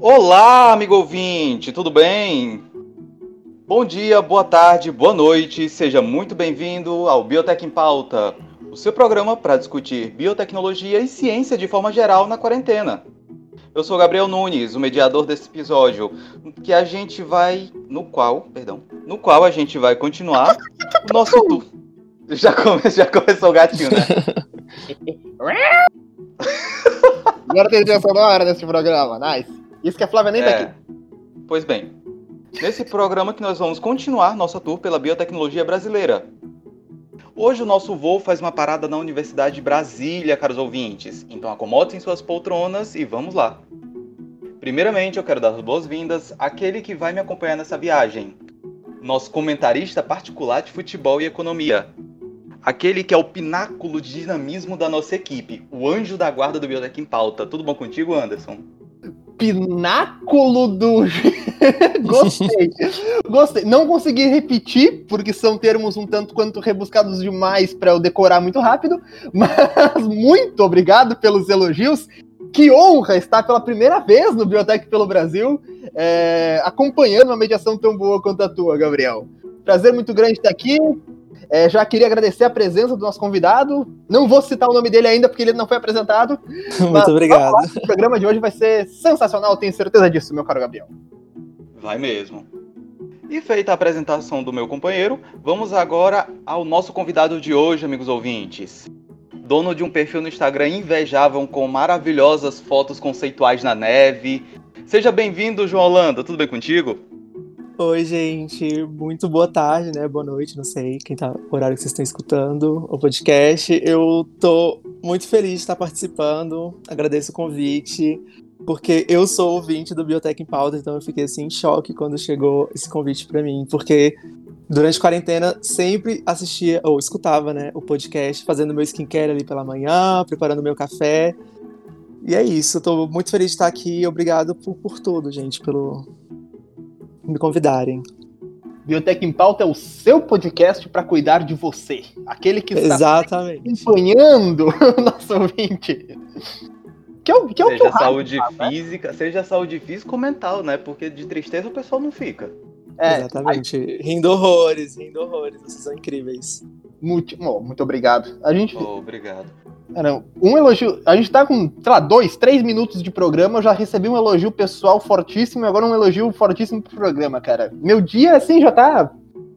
Olá, amigo ouvinte, tudo bem? Bom dia, boa tarde, boa noite, seja muito bem-vindo ao Biotech em Pauta, o seu programa para discutir biotecnologia e ciência de forma geral na quarentena. Eu sou Gabriel Nunes, o mediador desse episódio, que a gente vai, no qual, perdão, no qual a gente vai continuar o nosso. Já, come, já começou o gatinho, né? Agora tem trilha sonora nesse programa, nice. Isso que a Flávia nem tá É. aqui. Pois bem, nesse programa que nós vamos continuar nossa tour pela biotecnologia brasileira. Hoje o nosso voo faz uma parada na Universidade de Brasília, caros ouvintes. Então acomodem suas poltronas e vamos lá. Primeiramente, eu quero dar as boas-vindas àquele que vai me acompanhar nessa viagem. Nosso comentarista particular de futebol e economia. Aquele que é o pináculo de dinamismo da nossa equipe, o anjo da guarda do Biotech em Pauta. Tudo bom contigo, Anderson? Pináculo do. Gostei. Gostei. Não consegui repetir, porque são termos um tanto quanto rebuscados demais para eu decorar muito rápido. Mas muito obrigado pelos elogios. Que honra estar pela primeira vez no Biotech pelo Brasil, é, acompanhando uma mediação tão boa quanto a tua, Gabriel. Prazer muito grande estar aqui. É, já queria agradecer a presença do nosso convidado. Não vou citar o nome dele ainda, porque ele não foi apresentado. Muito obrigado. O programa de hoje vai ser sensacional, tenho certeza disso, meu caro Gabriel. Vai mesmo. E feita a apresentação do meu companheiro, vamos agora ao nosso convidado de hoje, amigos ouvintes. Dono de um perfil no Instagram invejável com maravilhosas fotos conceituais na neve. Seja bem-vindo, João Holanda. Tudo bem contigo? Oi, gente. Muito boa tarde, né? Boa noite, não sei quem tá o horário que vocês estão escutando o podcast. Eu tô muito feliz de estar participando. Agradeço o convite, porque eu sou ouvinte do Biotech em Pauta, então eu fiquei assim em choque quando chegou esse convite para mim, porque durante a quarentena sempre assistia ou escutava, né, o podcast, fazendo meu skincare ali pela manhã, preparando meu café. E é isso, tô muito feliz de estar aqui. Obrigado por, por tudo, gente, pelo me convidarem. Biotech em Pauta é o seu podcast para cuidar de você. Aquele que está Exatamente. acompanhando o nosso ouvinte. Que é o que, é o que seja raio, saúde física, seja saúde física ou mental, né? Porque de tristeza o pessoal não fica. É, Exatamente. Rindo horrores, rindo horrores. Vocês são incríveis. muito, bom, muito obrigado. A gente, Oh, obrigado. cara, um elogio. A gente tá com, sei lá, dois, três minutos de programa. Eu já recebi um elogio pessoal fortíssimo e agora um elogio fortíssimo pro programa, cara. Meu dia, assim, já tá.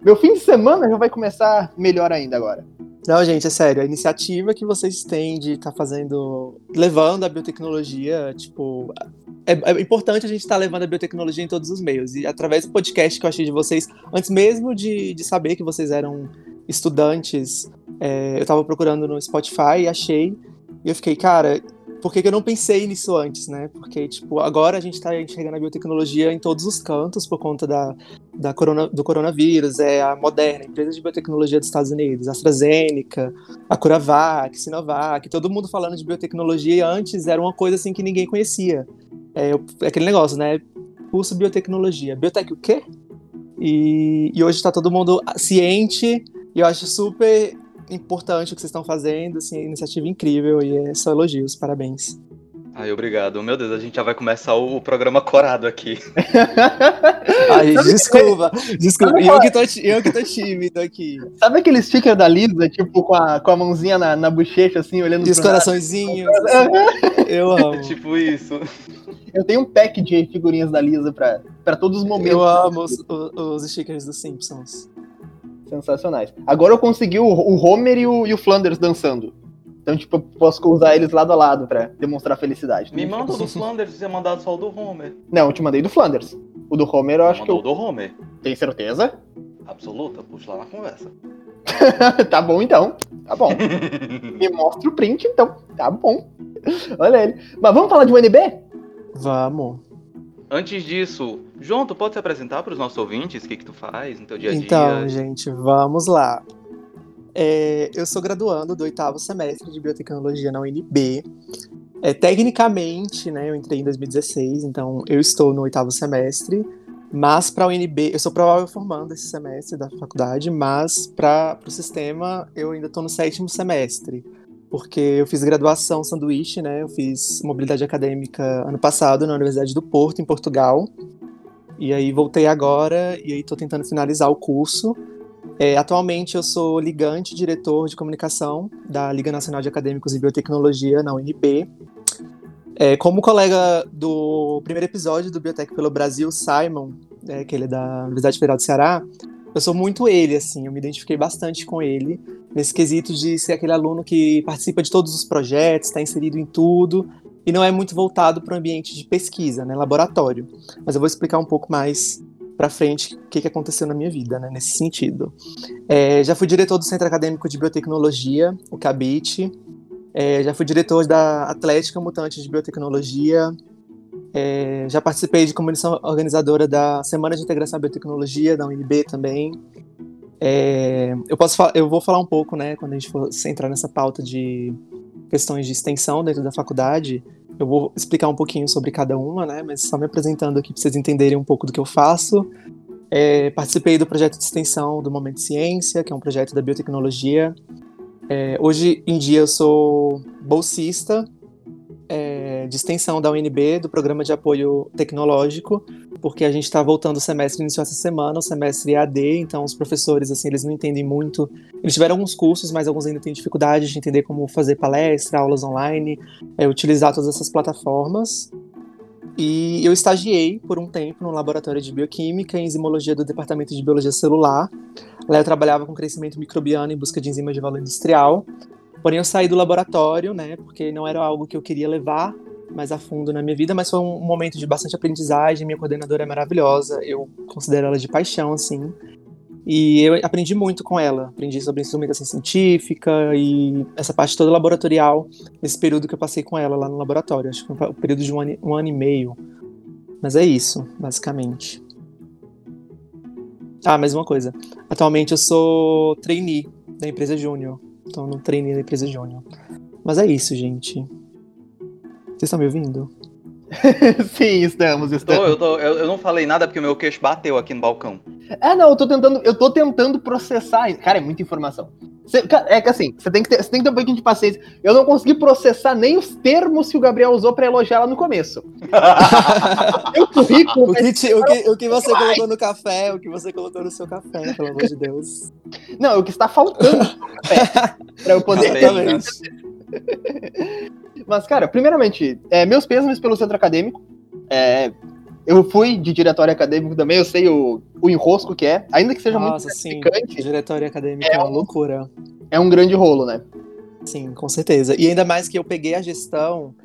Meu fim de semana já vai começar melhor ainda agora. Não, gente, é sério. A iniciativa que vocês têm de estar fazendo, levando a biotecnologia, tipo. É, é importante a gente estar levando a biotecnologia em todos os meios. E através do podcast que eu achei de vocês, antes mesmo de, de saber que vocês eram estudantes, é, eu tava procurando no Spotify e achei. E eu fiquei, cara, por que, que eu não pensei nisso antes, né? Porque, tipo, agora a gente tá enxergando a biotecnologia em todos os cantos por conta da, da corona, do coronavírus, é a Moderna, a empresa de biotecnologia dos Estados Unidos, a AstraZeneca, a CuraVac, Sinovac, todo mundo falando de biotecnologia e antes era uma coisa assim que ninguém conhecia. É, é aquele negócio, né? Curso biotecnologia. Biotec o quê? E, e hoje está todo mundo ciente e eu acho super importante o que vocês estão fazendo, assim, iniciativa incrível e é só elogios, parabéns. Ai, obrigado. Meu Deus, a gente já vai começar o, programa corado aqui. Ai, desculpa, desculpa. Sabe Eu que, tô, ti- eu que tô tímido aqui. Sabe aquele sticker da Lisa, tipo, com a, com a mãozinha na, na bochecha, assim, olhando os coraçõezinhos. assim, eu amo. tipo isso. Eu tenho um pack de figurinhas da Lisa pra, pra todos os momentos. Eu amo os, os, os stickers dos Simpsons. Sensacionais. Agora eu consegui o, o Homer e o, e o Flanders dançando. Então, tipo, eu posso usar eles lado a lado pra demonstrar felicidade. Me manda o do Flanders, você mandado só o do Homer. Não, eu te mandei do Flanders. O do Homer eu acho que Mandou eu o do Homer. tenho certeza. Absoluta, puxa lá na conversa. tá bom então. Tá bom. Me mostra o print então. Tá bom. Olha ele. Mas vamos falar de UNB? Vamos. Antes disso, João, tu pode se apresentar para os nossos ouvintes? O que, que tu faz no teu dia a dia? Então, gente, vamos lá. É, eu sou graduando do oitavo semestre de biotecnologia na UNB. É, tecnicamente, né, eu entrei em 2016, então eu estou no oitavo semestre. Mas para a UNB, eu sou provável formando esse semestre da faculdade, mas para o sistema eu ainda estou no sétimo semestre. Porque eu fiz graduação sanduíche, né? Eu fiz mobilidade acadêmica ano passado na Universidade do Porto, em Portugal. E aí voltei agora e aí tô tentando finalizar o curso. É, atualmente eu sou ligante diretor de comunicação da Liga Nacional de Acadêmicos em Biotecnologia na UNB. É, como colega do primeiro episódio do Biotech pelo Brasil, Simon, é, que ele é da Universidade Federal do Ceará, eu sou muito ele, assim, eu me identifiquei bastante com ele, nesse quesito de ser aquele aluno que participa de todos os projetos, está inserido em tudo, e não é muito voltado para o ambiente de pesquisa, né, laboratório. Mas eu vou explicar um pouco mais para frente o que, que aconteceu na minha vida, né, nesse sentido. É, já fui diretor do Centro Acadêmico de Biotecnologia, o CABIT, é, já fui diretor da Atlética Mutante de Biotecnologia, é, já participei de comissão organizadora da Semana de Integração à Biotecnologia, da UNB também. É, eu, posso eu vou falar um pouco, né, quando a gente for entrar nessa pauta de questões de extensão dentro da faculdade, eu vou explicar um pouquinho sobre cada uma, né, mas só me apresentando aqui para vocês entenderem um pouco do que eu faço. É, participei do projeto de extensão do Momento Ciência, que é um projeto da biotecnologia. É, hoje em dia eu sou bolsista é, de extensão da UNB, do Programa de Apoio Tecnológico, porque a gente está voltando o semestre, iniciou essa semana, o semestre EAD, então os professores, assim, eles não entendem muito. Eles tiveram alguns cursos, mas alguns ainda têm dificuldade de entender como fazer palestra, aulas online, é, utilizar todas essas plataformas. E eu estagiei por um tempo no laboratório de bioquímica e enzimologia do Departamento de Biologia Celular. Lá eu trabalhava com crescimento microbiano em busca de enzimas de valor industrial. Porém, eu saí do laboratório, né, porque não era algo que eu queria levar mais a fundo na minha vida, mas foi um momento de bastante aprendizagem. Minha coordenadora é maravilhosa, eu considero ela de paixão, assim. E eu aprendi muito com ela. Aprendi sobre instrumentação científica e essa parte toda laboratorial nesse período que eu passei com ela lá no laboratório. Acho que foi um período de um ano, um ano e meio. Mas é isso, basicamente. Ah, mais uma coisa. Atualmente eu sou trainee da empresa Júnior. Então não treinei na empresa Júnior. Mas é isso, gente. Vocês estão me ouvindo? Sim, estamos, estamos. Tô, eu, tô, eu, eu, não falei nada porque o meu queixo bateu aqui no balcão. É, não, eu tô tentando, eu tô tentando processar. Cara, é muita informação. Cê, é que assim, você tem que, ter, tem que ter um pouquinho de paciência. Eu não consegui processar nem os termos que o Gabriel usou pra elogiar ela no começo. Meu currículo. O que, te, o, que, o que você colocou no café, o que você colocou no seu café, pelo amor de Deus. Não, o que está faltando no café. pra eu poder. Mas, cara, primeiramente, é, meus pêsames pelo centro acadêmico. É, eu fui de diretório acadêmico também, eu sei o, o enrosco que é, ainda que seja Nossa, muito sim, diretório acadêmico é, é uma loucura. É um grande rolo, né? Sim, com certeza. E ainda mais que eu peguei a gestão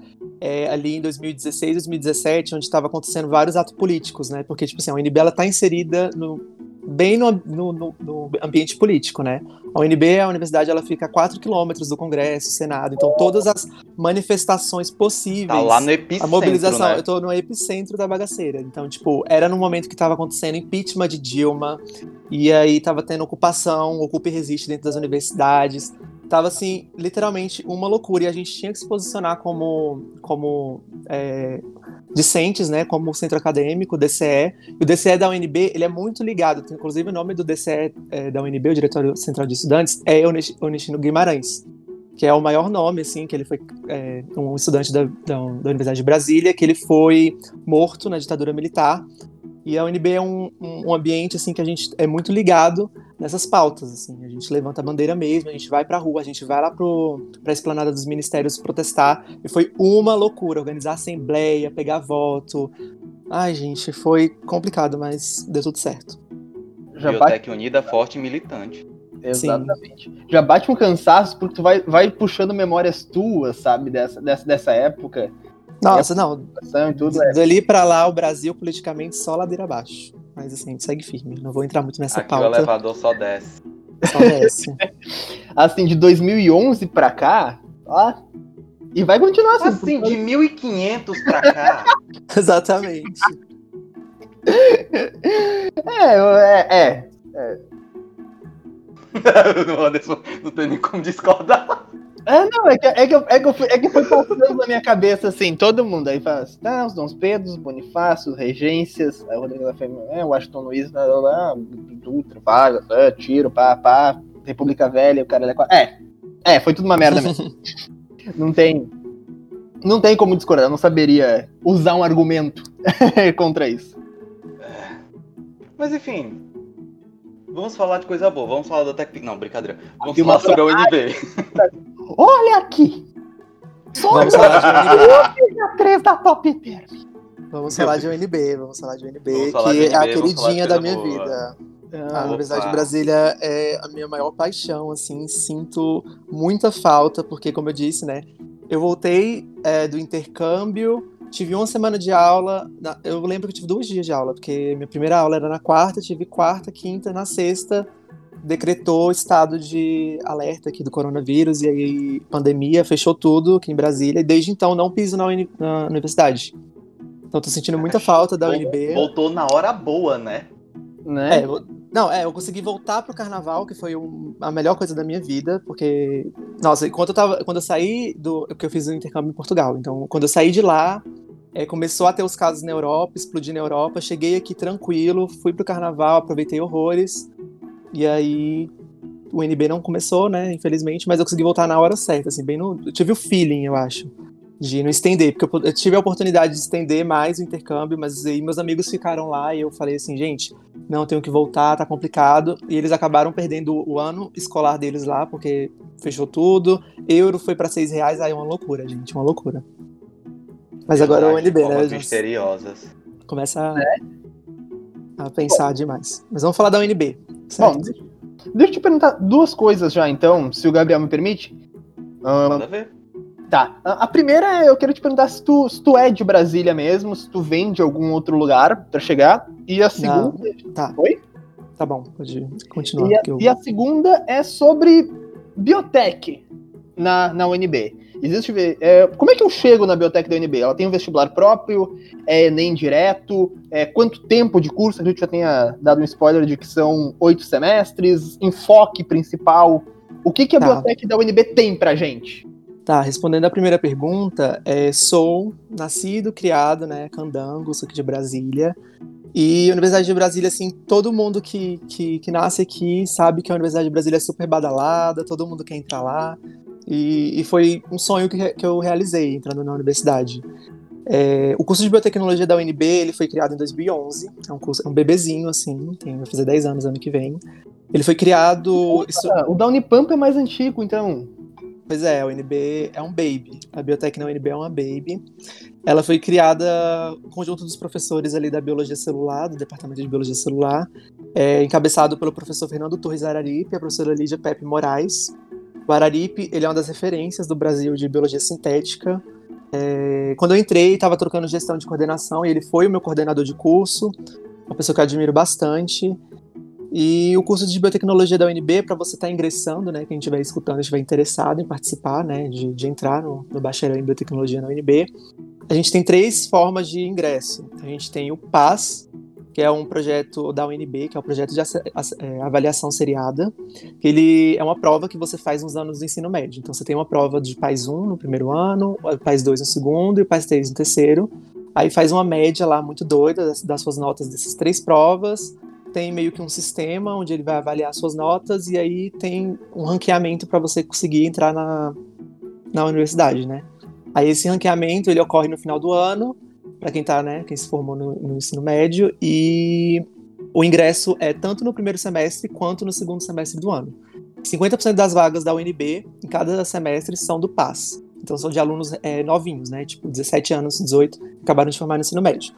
é, ali em 2016, 2017, onde estava acontecendo vários atos políticos, né? Porque, tipo assim, a UNB ela tá inserida no, bem no, no, no, ambiente político, né? A UNB, a universidade, ela fica a 4 quilômetros do Congresso, Senado, então todas as manifestações possíveis. Tá lá no epicentro, A mobilização, né? eu tô no epicentro da bagaceira. Então, tipo, era no momento que estava acontecendo impeachment de Dilma, e aí tava tendo ocupação, ocupa e resiste dentro das universidades. Tava, assim, literalmente uma loucura, e a gente tinha que se posicionar como, como é, discentes, né, como centro acadêmico, DCE. E. O DCE da UNB, ele é muito ligado, inclusive o nome do DCE é, da UNB, o Diretório Central de Estudantes, é Onestino Guimarães, que é o maior nome, assim, que ele foi é, um estudante da, da, da Universidade de Brasília, que ele foi morto na ditadura militar, e a UNB é um, um, ambiente assim que a gente é muito ligado nessas pautas. Assim. A gente levanta a bandeira mesmo, a gente vai pra rua, a gente vai lá para a esplanada dos ministérios protestar. E foi uma loucura organizar assembleia, pegar voto. Ai, gente, foi complicado, mas deu tudo certo. Já Biotec bate... Unida, forte e militante. Exatamente. Sim. Já bate um cansaço porque tu vai, vai puxando memórias tuas, sabe, dessa, dessa, dessa época. Nossa, não. Tudo é. Dali pra lá, o Brasil politicamente só ladeira abaixo. Mas assim, segue firme. Não vou entrar muito nessa Aqui pauta. o elevador só desce. Só desce. assim, de 2011 pra cá, ó. E vai continuar assim. Assim, de 1500 pra cá. Exatamente. é, é, é. é. não, não tem nem como discordar. É, não, é que, é que, é que, é que foi passando na minha cabeça, assim, todo mundo. Aí fala assim, tá, os Dons Pedros, Bonifácios, Regências, aí o Rodrigo da Fêmea, é, Washington Luiz, lá, lá, Dutra, Vargas, é, Tiro, pá, pá, República Velha, o cara é. É, É, foi tudo uma merda mesmo. não tem. Não tem como discordar, eu não saberia usar um argumento contra isso. Mas enfim. Vamos falar de coisa boa, vamos falar da Tech Não, brincadeira. Vamos falar sobre a UNB. Olha aqui! Só Vamos falar de UNB. a 3 da Top Term. Vamos falar de UNB, vamos falar de UNB, Vamos que de é a UNB, vamos falar queridinha da minha boa. vida. A Ah, Universidade Opa. de Brasília é a minha maior paixão, assim, sinto muita falta, porque, como eu disse, né, eu voltei é, do intercâmbio, tive uma semana de aula, na- eu lembro que eu tive dois dias de aula, porque minha primeira aula era na quarta, tive quarta, quinta, na sexta, decretou estado de alerta aqui do coronavírus, e aí pandemia, fechou tudo aqui em Brasília, e desde então não piso na, uni- na universidade. Então tô sentindo muita falta da UNB. Voltou na hora boa, né? né? É, eu- não, é, eu consegui voltar pro carnaval, que foi um- a melhor coisa da minha vida, porque, nossa, quando eu, tava, quando eu saí do. que eu fiz o intercâmbio em Portugal, então, quando eu saí de lá, é, começou a ter os casos na Europa, explodir na Europa, cheguei aqui tranquilo, fui pro carnaval, aproveitei horrores, e aí o NB não começou, né, infelizmente, mas eu consegui voltar na hora certa, assim, bem no. Eu tive o feeling, eu acho. De não estender, porque eu, tive a oportunidade de estender mais o intercâmbio, mas aí meus amigos ficaram lá e eu falei assim, gente, não, tenho que voltar, tá complicado. E eles acabaram perdendo o ano escolar deles lá, porque fechou tudo. Euro foi pra seis reais, aí é uma loucura, gente, uma loucura. Mas agora é o UNB, né? misteriosas. começa a, a pensar demais. Mas vamos falar da UNB. Bom, certo? deixa, deixa eu te perguntar duas coisas já, então, se o Gabriel me permite. Ah, Manda ver. tá. A a primeira é, eu quero te perguntar se tu, se tu é de Brasília mesmo, se tu vem de algum outro lugar pra chegar. E a segunda. tá. Oi? Tá bom, pode continuar. E a, que eu- e a segunda é sobre biotech na, na UNB. Existe. é, como é que eu chego na biotech da UNB? Ela tem um vestibular próprio? É Enem direto? É, quanto tempo de curso? A gente já tinha dado um spoiler de que são oito semestres. Enfoque principal. O que, que a Tá. biotech da UNB tem pra gente? Tá, respondendo a primeira pergunta, é, sou nascido, criado, né, candango, sou aqui de Brasília. E a Universidade de Brasília, assim, todo mundo que, que, que nasce aqui sabe que a Universidade de Brasília é super badalada, todo mundo quer entrar lá. E, e foi um sonho que, que eu realizei entrando na universidade. É, o curso de biotecnologia da UNB ele foi criado em 2011, é um curso, é um bebezinho, assim, tem, vai fazer 10 anos ano que vem. Ele foi criado. isso- Ah, o da Unipamp é mais antigo, então. Pois é, a UNB é um baby. A biotec na UNB é uma baby. Ela foi criada um conjunto dos professores ali da biologia celular, do departamento de biologia celular, é, encabeçado pelo professor Fernando Torres Araripe e a professora Lídia Pepe Moraes. O Araripe, ele é uma das referências do Brasil de biologia sintética. É, quando eu entrei, estava trocando gestão de coordenação e ele foi o meu coordenador de curso, uma pessoa que eu admiro bastante. E o curso de biotecnologia da UNB, para você estar ingressando, né, quem estiver escutando, estiver interessado em participar, né, de, de entrar no, no bacharel em biotecnologia na UNB, a gente tem três formas de ingresso. A gente tem o PAS, que é um projeto da UNB, que é o projeto de é, avaliação seriada. que Ele é uma prova que você faz nos anos do ensino médio. Então você tem uma prova de PAS 1 no primeiro ano, o PAS 2 no segundo e o PAS 3 no terceiro. Aí faz uma média lá muito doida das, das suas notas dessas três provas. Tem meio que um sistema onde ele vai avaliar suas notas e aí tem um ranqueamento para você conseguir entrar na, na universidade, né? Aí esse ranqueamento ele ocorre no final do ano, para quem tá, né, quem se formou no, no ensino médio, e o ingresso é tanto no primeiro semestre quanto no segundo semestre do ano. 50% das vagas da UNB em cada semestre são do PAS. Então são de alunos é, novinhos, né? Tipo, 17 anos, 18, acabaram de formar no ensino médio.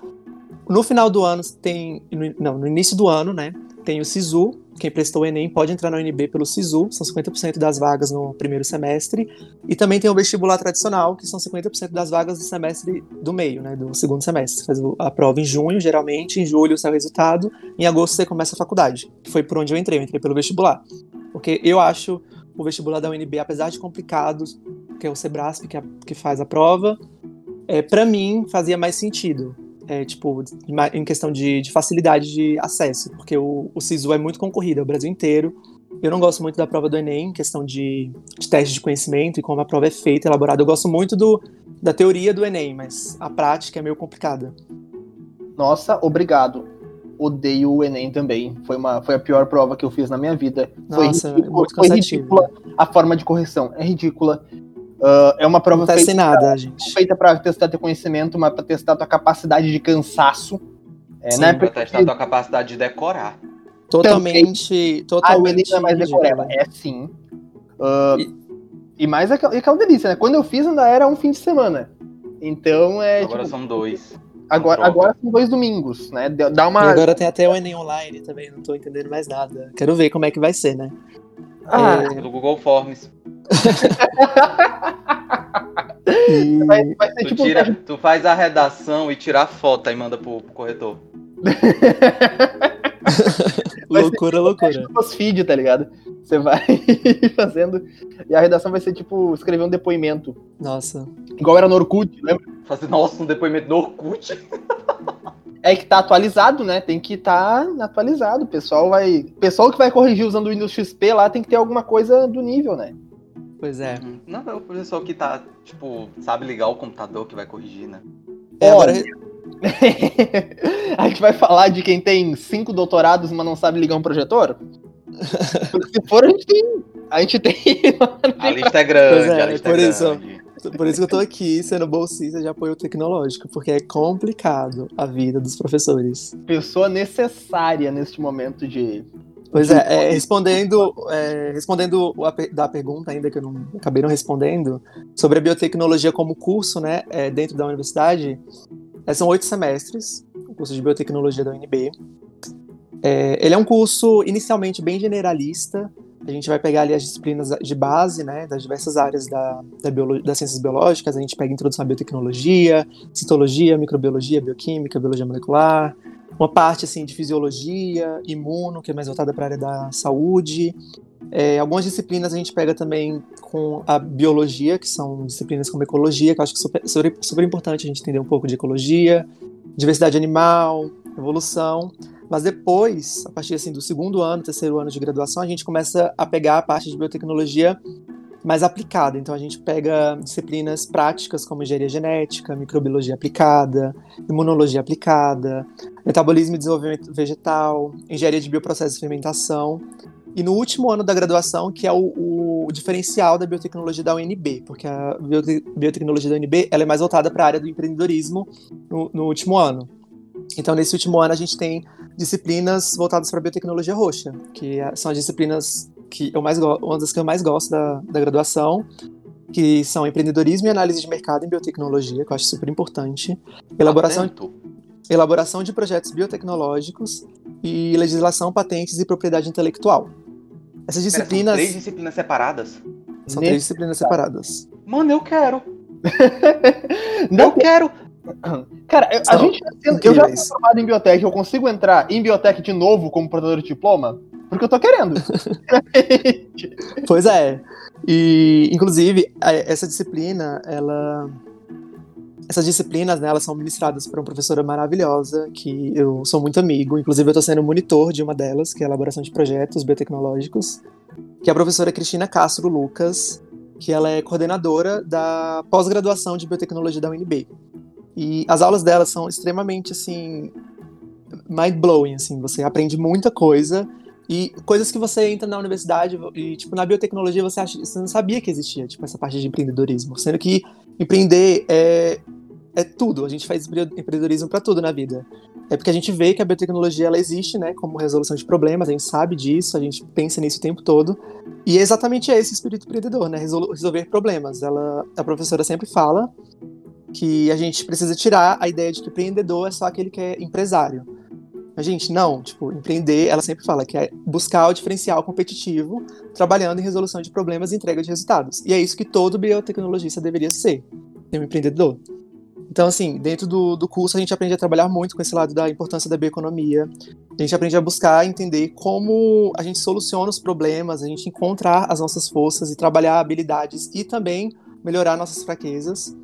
No final do ano tem. no- Não, no início do ano, né? Tem o SISU. Quem prestou o Enem pode entrar na UNB pelo SISU, são 50% das vagas no primeiro semestre. E também tem o vestibular tradicional, que são 50% das vagas do semestre do meio, né? Do segundo semestre. Faz a prova em junho, geralmente, em julho sai o resultado, em agosto você começa a faculdade, que foi por onde eu entrei, eu entrei pelo vestibular. Porque eu acho o vestibular da UNB, apesar de complicado, que é o Sebrasp que, é- que faz a prova, é, para mim fazia mais sentido. É, tipo, em questão de, de facilidade de acesso, porque o, o SISU é muito concorrido, é o Brasil inteiro. Eu não gosto muito da prova do Enem, em questão de, de teste de conhecimento e como a prova é feita, elaborada. Eu gosto muito do, da teoria do Enem, mas a prática é meio complicada. Nossa, obrigado. odeio o Enem também. Foi, uma, foi a pior prova que eu fiz na minha vida. Nossa, foi, é muito foi ridícula a forma de correção. É ridícula. Ah, é uma prova Não tá feita, sem nada, gente. feita para testar teu conhecimento, mas para testar tua capacidade de cansaço. É, Sim, né? Pra Porque- testar a tua capacidade de decorar. Totalmente. Ah, o Enem Totalmente. não é mais decoreba. É sim. Ah, E- e mais aquela, e aquela delícia, né? Quando eu fiz ainda era um fim de semana. Então é. Agora tipo, são dois. agora, agora são dois domingos, né? Dá dá E uma. agora tem até o Enem Online também, não tô entendendo mais nada. Quero ver como é que vai ser, né? Ah, É, Do Google Forms. E- vai, vai Tu, tipo. um tira, tu faz a redação e tira a foto e manda pro, pro corretor. vai ser loucura, loucura. BuzzFeed, tá ligado? Você vai fazendo. E a redação vai ser tipo escrever um depoimento. Nossa. Igual era no Orkut, lembra? Fazer, nossa, um depoimento no Orkut. É que tá atualizado, né? Tem que estar atualizado. O pessoal vai. O pessoal que vai corrigir usando o Windows XP lá tem que ter alguma coisa do nível, né? Pois é. Não, é o professor que tá, tipo, sabe ligar o computador que vai corrigir, né? É, agora, a gente vai falar de quem tem cinco doutorados, mas não sabe ligar um projetor? Porque se for, a gente tem. A gente tem. A lista é grande, Pois é, a lista por é isso. grande. por isso que eu tô aqui sendo bolsista de apoio tecnológico, porque é complicado a vida dos professores. pessoa necessária neste momento de. Pois é, é, respondendo, é, respondendo a da pergunta ainda que eu não acabei não respondendo, sobre a biotecnologia como curso, né, é, dentro da universidade, é, são oito semestres, o curso de biotecnologia da UNB. É, ele é um curso inicialmente bem generalista, a gente vai pegar ali as disciplinas de base, né, das diversas áreas da, da das ciências biológicas, a gente pega introdução à biotecnologia, citologia, microbiologia, bioquímica, biologia molecular, uma parte assim de fisiologia, imuno, que é mais voltada para a área da saúde. É, algumas disciplinas a gente pega também com a biologia, que são disciplinas como ecologia, que eu acho que é super, super, super importante a gente entender um pouco de ecologia, diversidade animal, evolução. Mas depois, a partir assim, do segundo ano, terceiro ano de graduação, a gente começa a pegar a parte de biotecnologia mais aplicada. Então a gente pega disciplinas práticas como engenharia genética, microbiologia aplicada, imunologia aplicada, metabolismo e desenvolvimento vegetal, engenharia de bioprocessos e fermentação. E no último ano da graduação, que é o, o diferencial da biotecnologia da UNB, porque a biote- biotecnologia da UNB ela é mais voltada para a área do empreendedorismo no, no último ano. Então, nesse último ano, a gente tem disciplinas voltadas para a biotecnologia roxa, que é- são as disciplinas que eu mais uma das que eu mais gosto da, da graduação, que são empreendedorismo e análise de mercado em biotecnologia, que eu acho super importante, elaboração, Atento. elaboração de projetos biotecnológicos e legislação, patentes e propriedade intelectual. Essas Pera, são disciplinas três disciplinas separadas? são Nesse- três disciplinas separadas. Mano, eu quero. Não, Eu quero. cara, eu- a gente. Eu já sou formado em biotech, eu consigo entrar em biotech de novo como portador de diploma? Porque eu tô querendo. Pois é. E, inclusive, essa disciplina, ela. Essas disciplinas, né, elas são ministradas por uma professora maravilhosa, que eu sou muito amigo. Inclusive, eu estou sendo monitor de uma delas, que é a elaboração de projetos biotecnológicos, que é a professora Cristina Castro Lucas, que ela é coordenadora da pós-graduação de biotecnologia da UNB. E as aulas dela são extremamente, assim, mind-blowing, assim. Você aprende muita coisa e coisas que você entra na universidade e, tipo, na biotecnologia você, acha, você não sabia que existia, tipo, essa parte de empreendedorismo. Sendo que empreender é, é tudo. A gente faz empre- empreendedorismo para tudo na vida. É porque a gente vê que a biotecnologia, ela existe, né, como resolução de problemas, a gente sabe disso, a gente pensa nisso o tempo todo. E é exatamente esse espírito empreendedor, né, resolu- resolver problemas. Ela, a professora sempre fala que a gente precisa tirar a ideia de que empreendedor é só aquele que é empresário. Mas, gente, não, tipo, empreender, ela sempre fala que é buscar o diferencial competitivo, trabalhando em resolução de problemas e entrega de resultados. E é isso que todo biotecnologista deveria ser, ser um empreendedor. Então, assim, dentro do, do curso a gente aprende a trabalhar muito com esse lado da importância da bioeconomia. A gente aprende a buscar entender como a gente soluciona os problemas, a gente encontrar as nossas forças e trabalhar habilidades e também melhorar nossas fraquezas.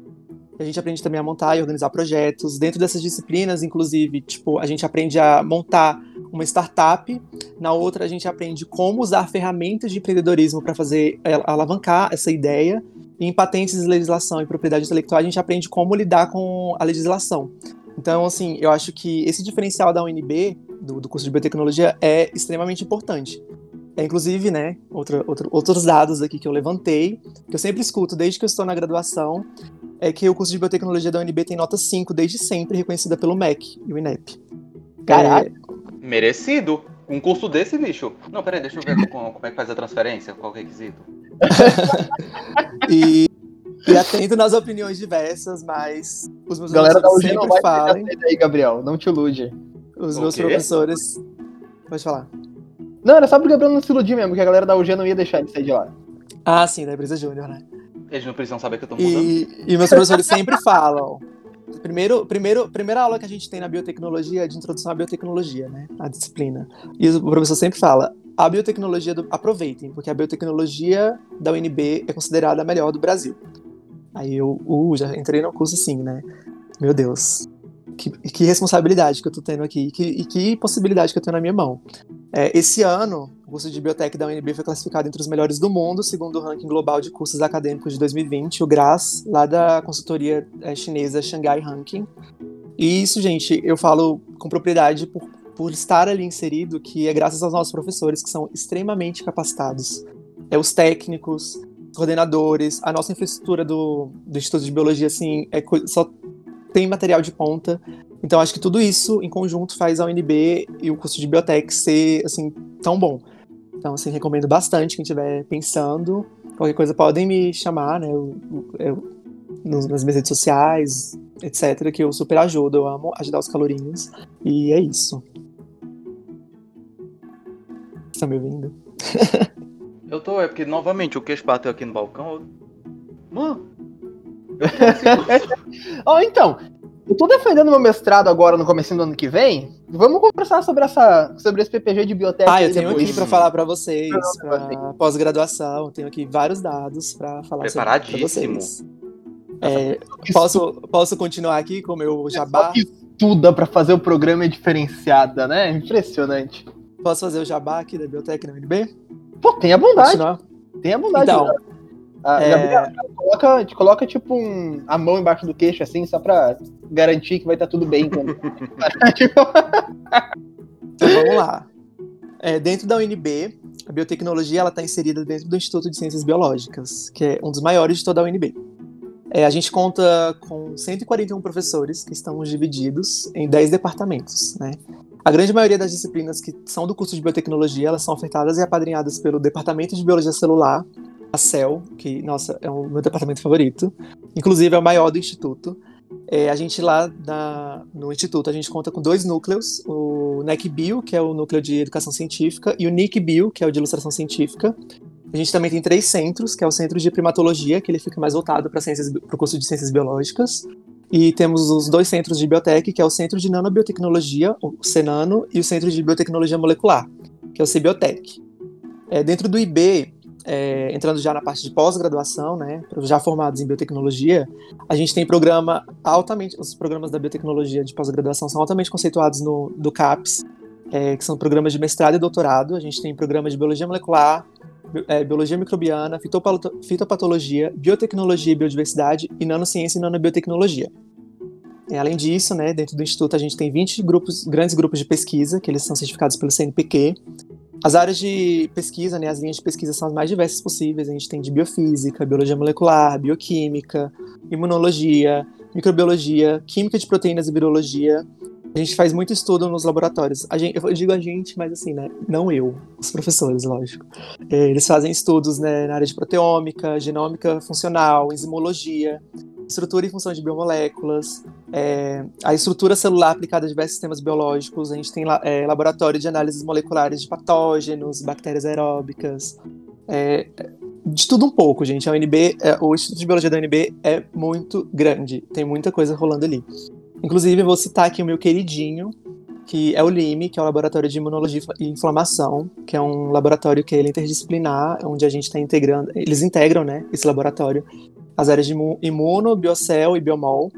A gente aprende também a montar e organizar projetos. Dentro dessas disciplinas, inclusive, tipo, a gente aprende a montar uma startup. Na outra, a gente aprende como usar ferramentas de empreendedorismo para fazer eh, alavancar essa ideia. Em patentes, legislação e propriedade intelectual, a gente aprende como lidar com a legislação. Então, assim, eu acho que esse diferencial da UNB, do, do curso de biotecnologia, é extremamente importante. É, inclusive, né, outra, outra, outros dados aqui que eu levantei, que eu sempre escuto desde que eu estou na graduação, é que o curso de biotecnologia da UNB tem nota 5 desde sempre, reconhecida pelo MEC e o INEP. Caralho. É, Merecido. Um curso desse, bicho. Não, peraí, deixa eu ver como, como é que faz a transferência, qual o requisito. E, e atento nas opiniões diversas, mas os meus Galera da professores UG não sempre vai falam, aí, Gabriel. Não te ilude. os O meus quê? professores... Pode falar. Não, era só pro Gabriel não se iludir mesmo, que a galera da UG não ia deixar ele sair de lá. Ah, sim, da Brisa Júnior, né? Eles não precisam saber que eu tô mudando. E, e meus professores sempre falam. Primeiro, primeiro, primeira aula que a gente tem na biotecnologia é de introdução à biotecnologia, né? A disciplina. E o professor sempre fala: a biotecnologia, do, aproveitem, porque a biotecnologia da UNB é considerada a melhor do Brasil. Aí eu uh, já entrei no curso assim, né? Meu Deus. Que, que responsabilidade que eu tô tendo aqui e que, e que possibilidade que eu tenho na minha mão. É, esse ano, o curso de biotech da UNB foi classificado entre os melhores do mundo, segundo o ranking global de cursos acadêmicos de 2020, o GRAS, lá da consultoria é, chinesa Shanghai Ranking. E isso, gente, eu falo com propriedade por, por estar ali inserido, que é graças aos nossos professores, que são extremamente capacitados. É os técnicos, os coordenadores, a nossa infraestrutura do, do Instituto de Biologia, assim, é, só tem material de ponta. Então, acho que tudo isso, em conjunto, faz a UNB e o curso de biotech ser, assim, tão bom. Então, assim, recomendo bastante quem estiver pensando. Qualquer coisa podem me chamar, né? Eu, eu- nas minhas redes sociais, etc., que eu super ajudo. Eu amo ajudar os calorinhos. E é isso. Estão me ouvindo? Eu tô, é porque novamente o queixo bateu aqui no balcão. eu- Mano. Assim, Ó, então, eu tô defendendo meu mestrado agora no começo do ano que vem. Vamos conversar sobre, essa, sobre esse PPG de biotech Ah, eu tenho depois. aqui pra falar pra vocês, pós-graduação. Tenho aqui vários dados pra falar sobre vocês. É, posso, posso continuar aqui com o meu jabá? Estuda pra fazer o programa é diferenciada, né? Impressionante. Posso fazer o jabá aqui da Biotech na UNB? Pô, tenha bondade, Continuar? tenha bondade. Então, Ah, é- Gabriel, coloca, te coloca tipo um, a mão embaixo do queixo, assim, só pra garantir que vai estar tudo bem. Quando... Então vamos lá. É, dentro da UNB, a biotecnologia ela está inserida dentro do Instituto de Ciências Biológicas, que é um dos maiores de toda a UNB. É, a gente conta com 141 professores que estão divididos em 10 departamentos. Né? A grande maioria das disciplinas que são do curso de biotecnologia elas são ofertadas e apadrinhadas pelo Departamento de Biologia Celular, a CEL, que, nossa, é o meu departamento favorito. Inclusive, é o maior do Instituto. É, a gente lá na- no Instituto, a gente conta com dois núcleos, o NECBio, que é o núcleo de educação científica, e o NICBio, que é o de ilustração científica. A gente também tem três centros, que é o centro de primatologia, que ele fica mais voltado para o curso de ciências biológicas. E temos os dois centros de biotech, que é o Centro de Nanobiotecnologia, o CENANO, e o Centro de Biotecnologia Molecular, que é o CBiotech. É, dentro do IB, é, entrando já na parte de pós-graduação, né, já formados em biotecnologia, a gente tem programa altamente, os programas da biotecnologia de pós-graduação são altamente conceituados no do CAPS, é, que são programas de mestrado e doutorado. A gente tem programas de biologia molecular, biologia microbiana, fitopato- fitopatologia, biotecnologia e biodiversidade e nanociência e nanobiotecnologia. E, além disso, né, dentro do instituto a gente tem 20 grupos, grandes grupos de pesquisa, que eles são certificados pelo CNPq. As áreas de pesquisa, né, as linhas de pesquisa são as mais diversas possíveis. A gente tem de biofísica, biologia molecular, bioquímica, imunologia, microbiologia, química de proteínas e virologia. A gente faz muito estudo nos laboratórios. A gente, eu digo a gente, mas assim, né? Não eu, os professores, lógico. É, Eles fazem estudos né, na área de proteômica, genômica funcional, enzimologia, estrutura e função de biomoléculas, é, a estrutura celular aplicada a diversos sistemas biológicos. A gente tem é, laboratório de análises moleculares de patógenos, bactérias aeróbicas, é, de tudo um pouco, gente. A UNB, é, o Instituto de Biologia da UNB é muito grande, tem muita coisa rolando ali. Inclusive, vou citar aqui o meu queridinho, que é o LIME, que é o Laboratório de Imunologia e Inflamação, que é um laboratório que é interdisciplinar, onde a gente está integrando, eles integram, né, esse laboratório, as áreas de imu- imuno, biocel e biomol,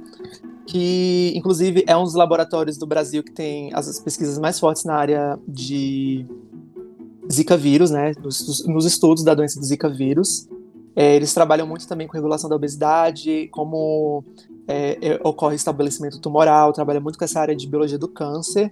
que inclusive é um dos laboratórios do Brasil que tem as pesquisas mais fortes na área de Zika vírus, né, nos, nos estudos da doença do Zika vírus. É, eles trabalham muito também com regulação da obesidade, como é, é, ocorre estabelecimento tumoral, trabalha muito com essa área de biologia do câncer.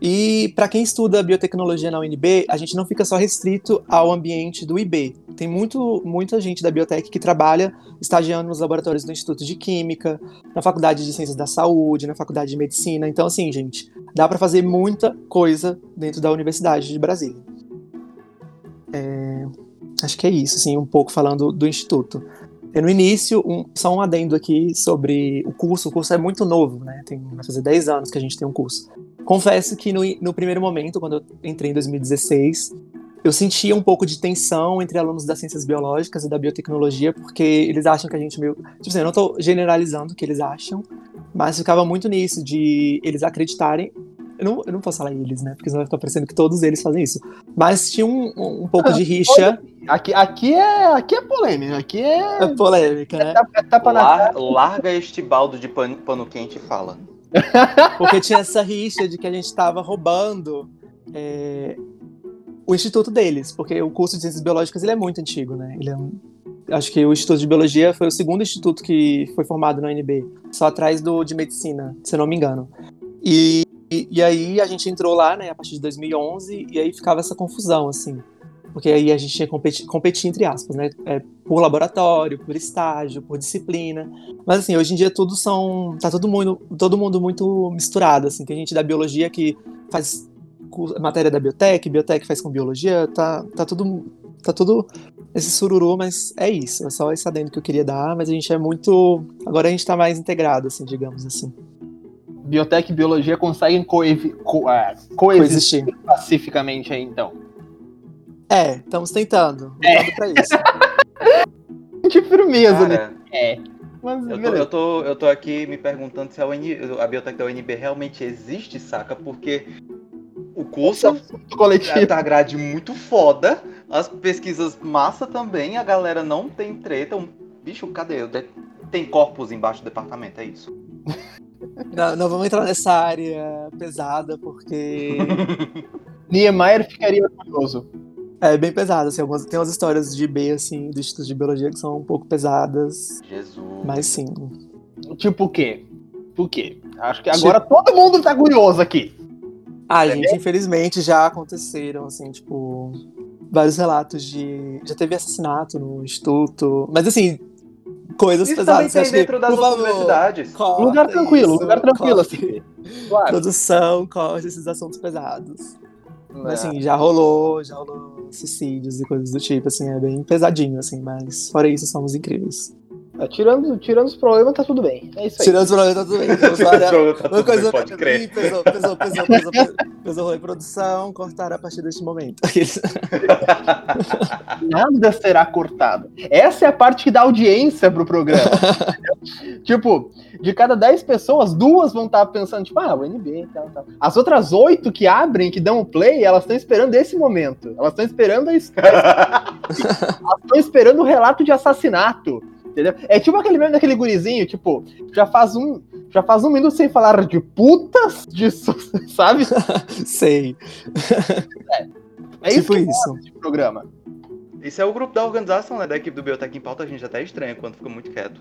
E para quem estuda biotecnologia na UNB, a gente não fica só restrito ao ambiente do IB. Tem muito, muita gente da biotech que trabalha estagiando nos laboratórios do Instituto de Química, na Faculdade de Ciências da Saúde, na Faculdade de Medicina. Então, assim, gente, dá para fazer muita coisa dentro da Universidade de Brasília. É, acho que é isso, assim, um pouco falando do Instituto. No início, um, só um adendo aqui sobre o curso. O curso é muito novo, né? Tem, vai fazer 10 anos que a gente tem um curso. Confesso que no, no primeiro momento, quando eu entrei em 2016, eu sentia um pouco de tensão entre alunos das ciências biológicas e da biotecnologia, porque eles acham que a gente meio. Tipo assim, eu não estou generalizando o que eles acham, mas ficava muito nisso, de eles acreditarem. Eu não, eu não posso falar eles, né? Porque senão vai ficar parecendo que todos eles fazem isso. Mas tinha um, um, pouco de rixa. Aqui, aqui, é, aqui é polêmica, aqui é. É polêmica, né? É tapa Lar- cara. larga este baldo de pano, pano quente e fala. Porque tinha essa rixa de que a gente estava roubando é, o instituto deles, porque o curso de ciências biológicas ele é muito antigo, né? Ele é um- acho que o Instituto de Biologia foi o segundo instituto que foi formado na UNB, só atrás do de medicina, se eu não me engano. E, e, e aí a gente entrou lá, né, a partir de 2011, e aí ficava essa confusão, assim. Porque aí a gente tinha que competir, competir entre aspas, né? é, por laboratório, por estágio, por disciplina. Mas assim, hoje em dia tudo são. tá todo mundo, todo mundo muito misturado. Assim. Tem gente da biologia que faz matéria da biotech, biotech faz com biologia, tá, tá tudo. Tá tudo esse sururu, mas é isso. É só esse adendo que eu queria dar, mas a gente é muito. Agora a gente tá mais integrado, assim, digamos assim. Biotech e biologia conseguem coevi- co- ah, coexistir Coexistir. pacificamente aí, então. É, estamos tentando. Lutando pra isso. De firmeza, né? Cara, É. Mas, eu tô, beleza. eu, tô, eu tô aqui me perguntando se a, UN, a biotech da UNB realmente existe, saca? Porque o curso Assunto coletivo. tá grade muito foda, as pesquisas massa também, a galera não tem treta. Um, bicho, cadê? De- Tem corpos embaixo do departamento, é isso. Não, não vamos entrar nessa área pesada, porque Niemeyer ficaria curioso. É bem pesado, assim, algumas, tem umas histórias de B, assim, do Instituto de Biologia que são um pouco pesadas, Jesus. mas sim. Tipo o quê? O quê? Acho que agora todo mundo tá curioso aqui. Ah, gente, infelizmente já aconteceram, assim, tipo, vários relatos de. Já teve assassinato no Instituto, mas assim, coisas Isso também pesadas. tem acho que, dentro das favor, universidades. lugar tranquilo, isso, lugar tranquilo, corta. assim. Claro. Produção, corta esses assuntos pesados. É. Mas assim, já rolou, já rolou suicídios e coisas do tipo, assim, é bem pesadinho, assim, mas fora isso, somos incríveis. É, tirando, tirando os problemas, tá tudo bem. É isso aí. Tirando os problemas, tá tudo bem. Tá tudo coisa bem, pode crer. Pesou, pesou, pesou, pesou, pesou, pesou rolê produção, cortaram a partir deste momento. Nada será cortado. Essa é a parte que dá audiência pro programa. tipo, de cada 10 pessoas, duas vão estar pensando, tipo, ah, o NB e tal, tal. As outras oito que abrem, que dão o play, elas estão esperando esse momento. Elas estão esperando a his- Elas estão esperando o relato de assassinato. Entendeu? É tipo aquele meme daquele gurizinho, tipo, já faz um. Já faz um minuto sem falar de putas, disso, sabe? Sei. É isso tipo isso. rola nesse programa. Isso é o grupo da organização, né? Da equipe do Biotech em Pauta, a gente até estranha quando fica muito quieto.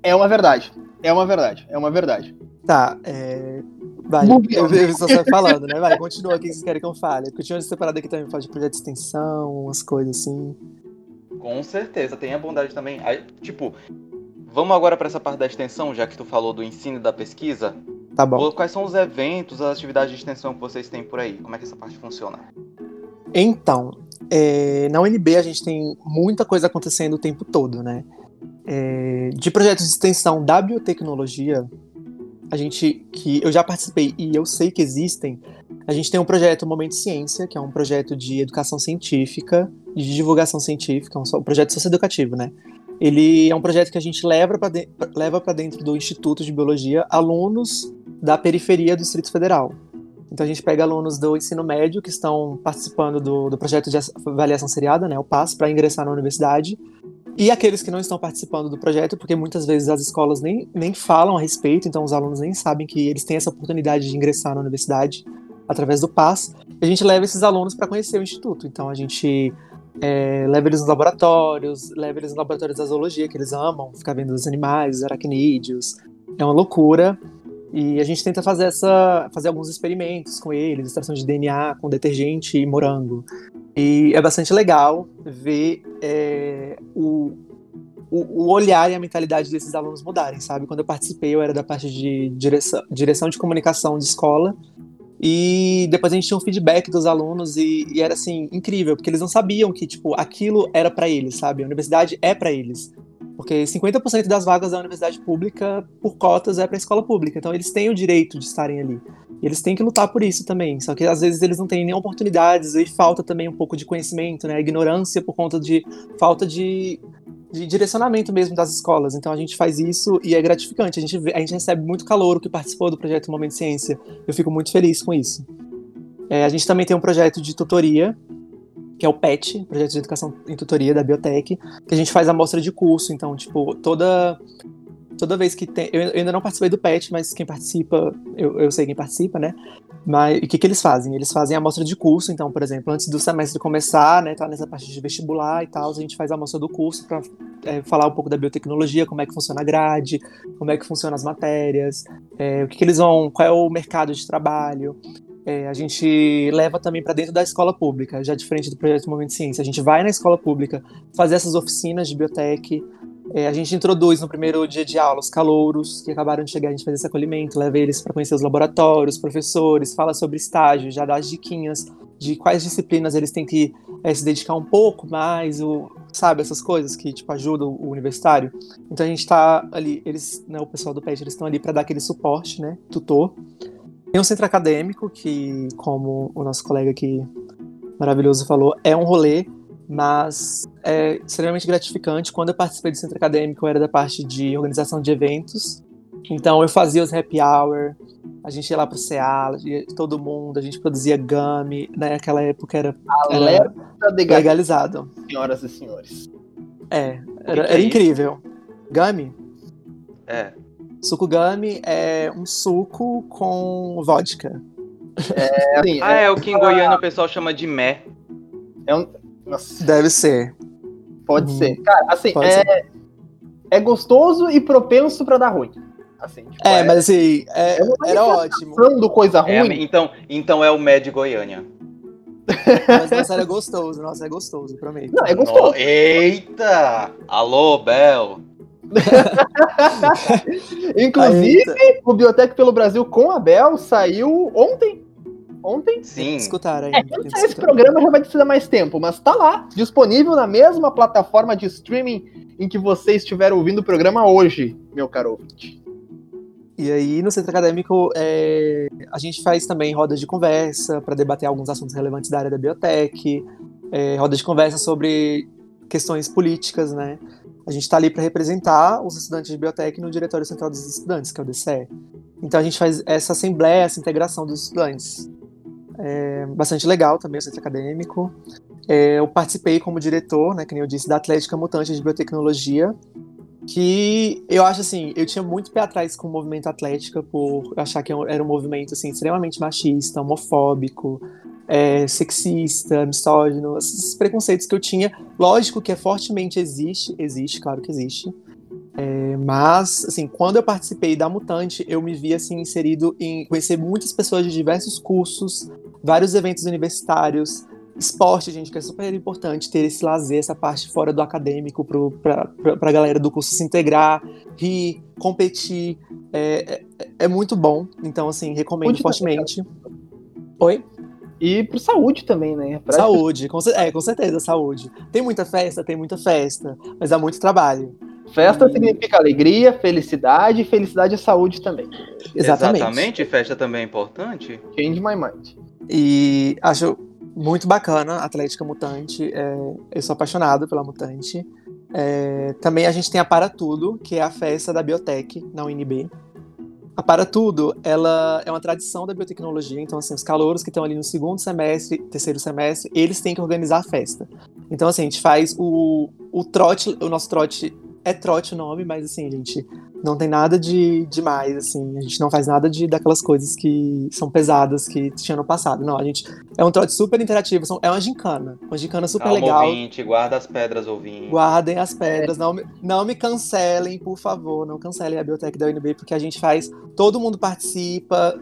É uma verdade. É uma verdade. É uma verdade. Tá, é. Vai, eu, eu só falando, né? Vai, continua aqui que vocês querem que eu fale. Porque eu tinha separado aqui também, falar de projeto de extensão, umas coisas assim. Com certeza, tem a bondade também. Aí, tipo, vamos agora para essa parte da extensão, já que tu falou do ensino e da pesquisa. Tá bom. Quais são os eventos, as atividades de extensão que vocês têm por aí? Como é que essa parte funciona? Então, é, na UNB a gente tem muita coisa acontecendo o tempo todo, né? É, de projetos de extensão da biotecnologia, a gente que eu já participei e eu sei que existem, a gente tem um projeto Momento Ciência, que é um projeto de educação científica, de divulgação científica, um, um projeto socioeducativo, né? Ele é um projeto que a gente leva para de, leva para dentro do Instituto de Biologia alunos da periferia do Distrito Federal. Então a gente pega alunos do ensino médio que estão participando do, do projeto de avaliação seriada, né, o PAS, para ingressar na universidade, e aqueles que não estão participando do projeto, porque muitas vezes as escolas nem, nem falam a respeito, então os alunos nem sabem que eles têm essa oportunidade de ingressar na universidade através do PAS. A gente leva esses alunos para conhecer o instituto. Então a gente É, leva eles nos laboratórios, leva eles nos laboratórios da zoologia, que eles amam, ficar vendo os animais, os aracnídeos. É uma loucura. E a gente tenta fazer essa, fazer alguns experimentos com eles, extração de DNA com detergente e morango. E é bastante legal ver é, o, o, olhar e a mentalidade desses alunos mudarem, sabe? Quando eu participei, eu era da parte de direção, direção de comunicação de escola. E depois a gente tinha um feedback dos alunos e, e era assim incrível, porque eles não sabiam que tipo aquilo era para eles, sabe? A universidade é para eles. Porque 50% das vagas da universidade pública, por cotas, é para escola pública. Então eles têm o direito de estarem ali. E eles têm que lutar por isso também. Só que às vezes eles não têm nem oportunidades e falta também um pouco de conhecimento, né? Ignorância por conta de falta de, de direcionamento mesmo das escolas. Então a gente faz isso e é gratificante. A gente, a gente recebe muito calor que participou do projeto Momento Ciência. Eu fico muito feliz com isso. É, a gente também tem um projeto de tutoria que é o PET, Projeto de Educação em Tutoria da Biotech, que a gente faz amostra de curso, então, tipo, toda toda vez que tem. Eu, ainda não participei do PET, mas quem participa, eu, eu sei quem participa, né? Mas o que, que eles fazem? Eles fazem a amostra de curso, então, por exemplo, antes do semestre começar, né? Tá nessa parte de vestibular e tal, a gente faz a amostra do curso para é, falar um pouco da biotecnologia, como é que funciona a grade, como é que funcionam as matérias, é, o que, que eles vão, qual é o mercado de trabalho é, a gente leva também para dentro da escola pública, já diferente do projeto Momento Ciência. A gente vai na escola pública fazer essas oficinas de biotech. É, a gente introduz no primeiro dia de aula os calouros que acabaram de chegar, a gente faz esse acolhimento, leva eles para conhecer os laboratórios, professores, fala sobre estágio, já dá as diquinhas de quais disciplinas eles têm que é, se dedicar um pouco mais, o, sabe, essas coisas que tipo ajudam o universitário. Então a gente está ali, eles, né, o pessoal do PET, eles estão ali para dar aquele suporte, né, tutor. Tem um centro acadêmico, que, como o nosso colega aqui maravilhoso falou, é um rolê, mas é extremamente gratificante. Quando eu participei do centro acadêmico, eu era da parte de organização de eventos. Então eu fazia os happy hour, a gente ia lá pro CA, todo mundo, a gente produzia gummy, naquela época era, era legalizado. Senhoras e senhores. É, era, era incrível. Gummy? É. Suco gummy é um suco com vodka. É, assim, ah, é, é o que em Goiânia o pessoal chama de mé. É um... Deve ser. Pode hum. ser. Cara, assim, é... é gostoso e propenso para dar ruim. Assim, tipo, é, é, mas assim, é, é era ótimo. do coisa é, ruim. É, então, então é o mé de Goiânia. Mas nossa, era gostoso, nossa, é gostoso, prometo. Não, é gostoso. No, eita! Alô, Bel! Inclusive, o Biotech pelo Brasil com a Bel saiu ontem. Ontem? Sim. Escutaram aí. É, esse programa já vai precisar mais tempo, mas tá lá, disponível na mesma plataforma de streaming em que você estiver ouvindo o programa hoje, meu caro ouvinte. E aí, no centro acadêmico, é, a gente faz também rodas de conversa para debater alguns assuntos relevantes da área da biotech, é, rodas de conversa sobre questões políticas, né? A gente está ali para representar os estudantes de biotech no Diretório Central dos Estudantes, que é o DCE. Então a gente faz essa assembleia, essa integração dos estudantes. É bastante legal também o centro acadêmico. É, eu participei como diretor, né, que nem eu disse, da Atlética Mutante de Biotecnologia, que eu acho assim, eu tinha muito pé atrás com o movimento atlética por achar que era um movimento assim extremamente machista, homofóbico, é, sexista, misógino, esses preconceitos que eu tinha. Lógico que é fortemente existe, existe, claro que existe. É, mas, assim, quando eu participei da Mutante, eu me vi, assim, inserido em conhecer muitas pessoas de diversos cursos, vários eventos universitários, esporte, gente, que é super importante ter esse lazer, essa parte fora do acadêmico para a galera do curso se integrar, rir, competir. É, é, é muito bom. Então, assim, recomendo Onde fortemente. Oi? E pro saúde também, né? Pra... Saúde, com, é, com certeza, saúde. Tem muita festa, tem muita festa, mas há muito trabalho. Festa e... significa alegria, felicidade, e felicidade é saúde também. Exatamente. Exatamente, festa também é importante. Change my mind. E acho muito bacana a Atlética Mutante. É, eu sou apaixonado pela Mutante. É, também a gente tem a Para Tudo, que é a festa da Biotech na UNB. A Para Tudo, ela é uma tradição da biotecnologia, então assim, os calouros que estão ali no segundo semestre, terceiro semestre, eles têm que organizar a festa. Então assim, a gente faz o, o trote, o nosso trote é trote o nome, mas assim, gente Não tem nada de demais, assim. A gente não faz nada de daquelas coisas que são pesadas que tinha no passado. Não, a gente. É um trote super interativo. São, é uma gincana. Uma gincana super Calma, legal. ouvinte, guarda as pedras, ouvinte. Guardem as pedras, não, me- não me cancelem, por favor, não cancelem a biblioteca da UNB, porque a gente faz, todo mundo participa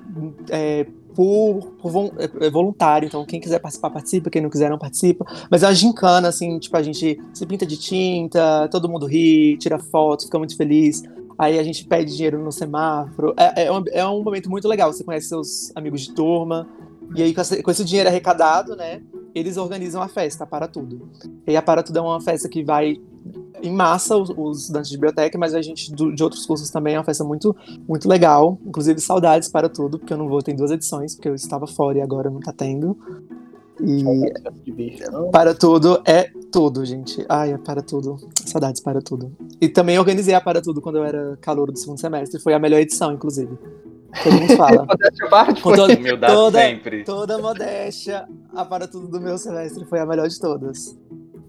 é, por, por é, é voluntário, então quem quiser participar, participa, quem não quiser, não participa. Mas é uma gincana, assim, tipo, a gente se pinta de tinta, todo mundo ri, tira foto, fica muito feliz. Aí a gente pede dinheiro no semáforo. É, é, um, é um momento muito legal. Você conhece seus amigos de turma. E aí, com esse, com esse dinheiro arrecadado, né? Eles organizam a festa para tudo. E a Para Tudo é uma festa que vai em massa os, os estudantes de biblioteca, mas a gente do- de outros cursos também é uma festa muito, muito legal. Inclusive, saudades para tudo, porque eu não vou ter duas edições, porque eu estava fora e agora não tá tendo. E para tudo é tudo, gente. Ai, é para tudo. Saudades para tudo. E também organizei a para tudo quando eu era calouro do segundo semestre. Foi a melhor edição, inclusive. Todo mundo fala. Modéstia à parte, Com todo- Humildade Toda- sempre. Toda modéstia, a para tudo do meu semestre foi a melhor de todas.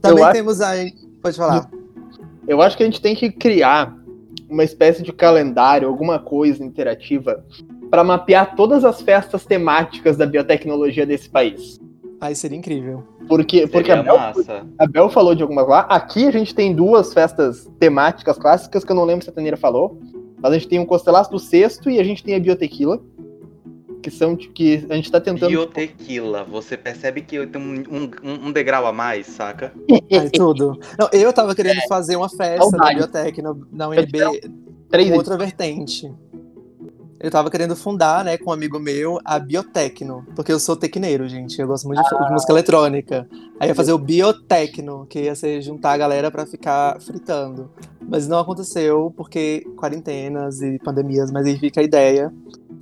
Também acho- temos aí. Pode falar. Eu acho que a gente tem que criar uma espécie de calendário, alguma coisa interativa, para mapear todas as festas temáticas da biotecnologia desse país. Aí seria incrível. Porque, porque a, Seria Bel, massa. a Bel falou de algumas lá. Aqui a gente tem duas festas temáticas clássicas que eu não lembro se a Taneira falou. Mas a gente tem o Constelaço do Sexto e a gente tem a Biotequila. Que são tipo, que a gente tá tentando. Biotequila, você percebe que tem um, um- um degrau a mais, saca? Aí tudo. Não, eu tava querendo fazer uma festa na Saudade. biblioteca, na, na UNB, outra vertente. Eu tava querendo fundar, né, com um amigo meu, a Biotecno, porque eu sou tecneiro, gente. Eu gosto muito de, de música eletrônica. Aí ia fazer o Biotecno, que ia ser juntar a galera pra ficar fritando. Mas não aconteceu, porque quarentenas e pandemias, mas aí fica a ideia.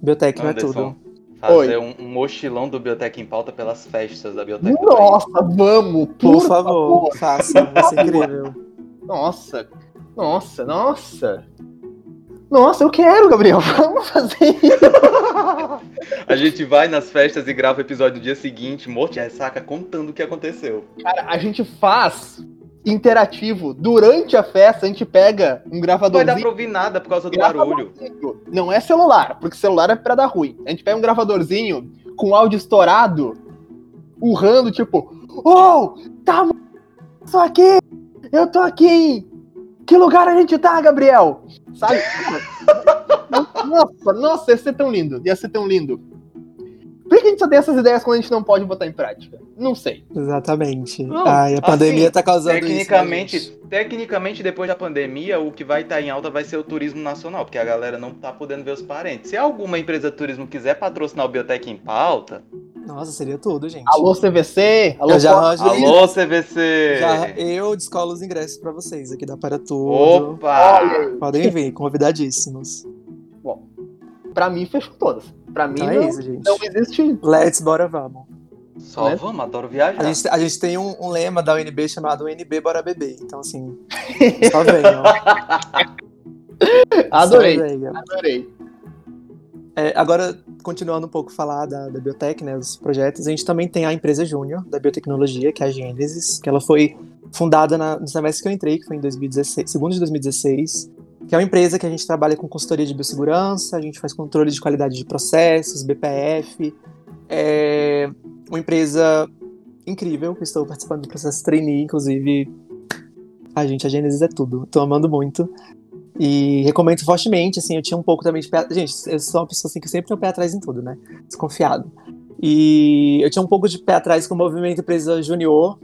Biotecno é Anderson, tudo. fazer um, um mochilão do Biotec em pauta pelas festas da Biotec. do Nossa, vamos! Por, favor, faça, vai ser incrível. Nossa, nossa, nossa. Nossa, eu quero, Gabriel. Vamos fazer isso. A gente vai nas festas e grava o episódio no dia seguinte, morto de ressaca, contando o que aconteceu. Cara, a gente faz interativo. Durante a festa, a gente pega um Não vai dar gravadorzinho. pra ouvir nada por causa do barulho. Não é celular, porque celular é pra dar ruim. A gente pega um gravadorzinho com áudio estourado, urrando, tipo, oh, tá isso aqui! Eu tô aqui em. Que lugar a gente tá, Gabriel? Sabe? nossa, nossa, ia ser tão lindo. Ia ser tão lindo. Por que a gente só tem essas ideias quando a gente não pode botar em prática? Não sei. Exatamente. Não, Ai, a pandemia assim, tá causando Tecnicamente, isso. né, tecnicamente, depois da pandemia, o que vai estar em alta vai ser o turismo nacional, porque a galera não tá podendo ver os parentes. Se alguma empresa de turismo quiser patrocinar o Biotec em pauta, Nossa, seria tudo, gente. Alô, CVC? Alô, Eu já arranjo- alô CVC! Já, eu descolo os ingressos pra vocês aqui da Para Tudo. Opa! Podem vir, convidadíssimos. Pra mim, fechou todas. Pra mim, Então não, é isso, gente. não existe. Let's, bora, vamos. Só né? vamos, adoro viajar. A gente, a gente tem um, um lema da UNB chamado UNB Bora Beber. Então, assim, só venham. Adorei, Só venham. adorei. É, agora, continuando um pouco falar da, da Biotech, né, os projetos, a gente também tem a empresa Júnior da biotecnologia, que é a Gênesis, que ela foi fundada na- no semestre que eu entrei, que foi em 2016, segundo de 2016, que é uma empresa que a gente trabalha com consultoria de biossegurança, a gente faz controle de qualidade de processos, BPF, é uma empresa incrível, que estou participando do processo trainee, inclusive, a gente, a Gênesis é tudo, estou amando muito. E recomendo fortemente, assim, eu tinha um pouco também de pé... Gente, eu sou uma pessoa assim que sempre tem um pé atrás em tudo, né? Desconfiado. E eu tinha um pouco de pé atrás com o movimento empresa junior.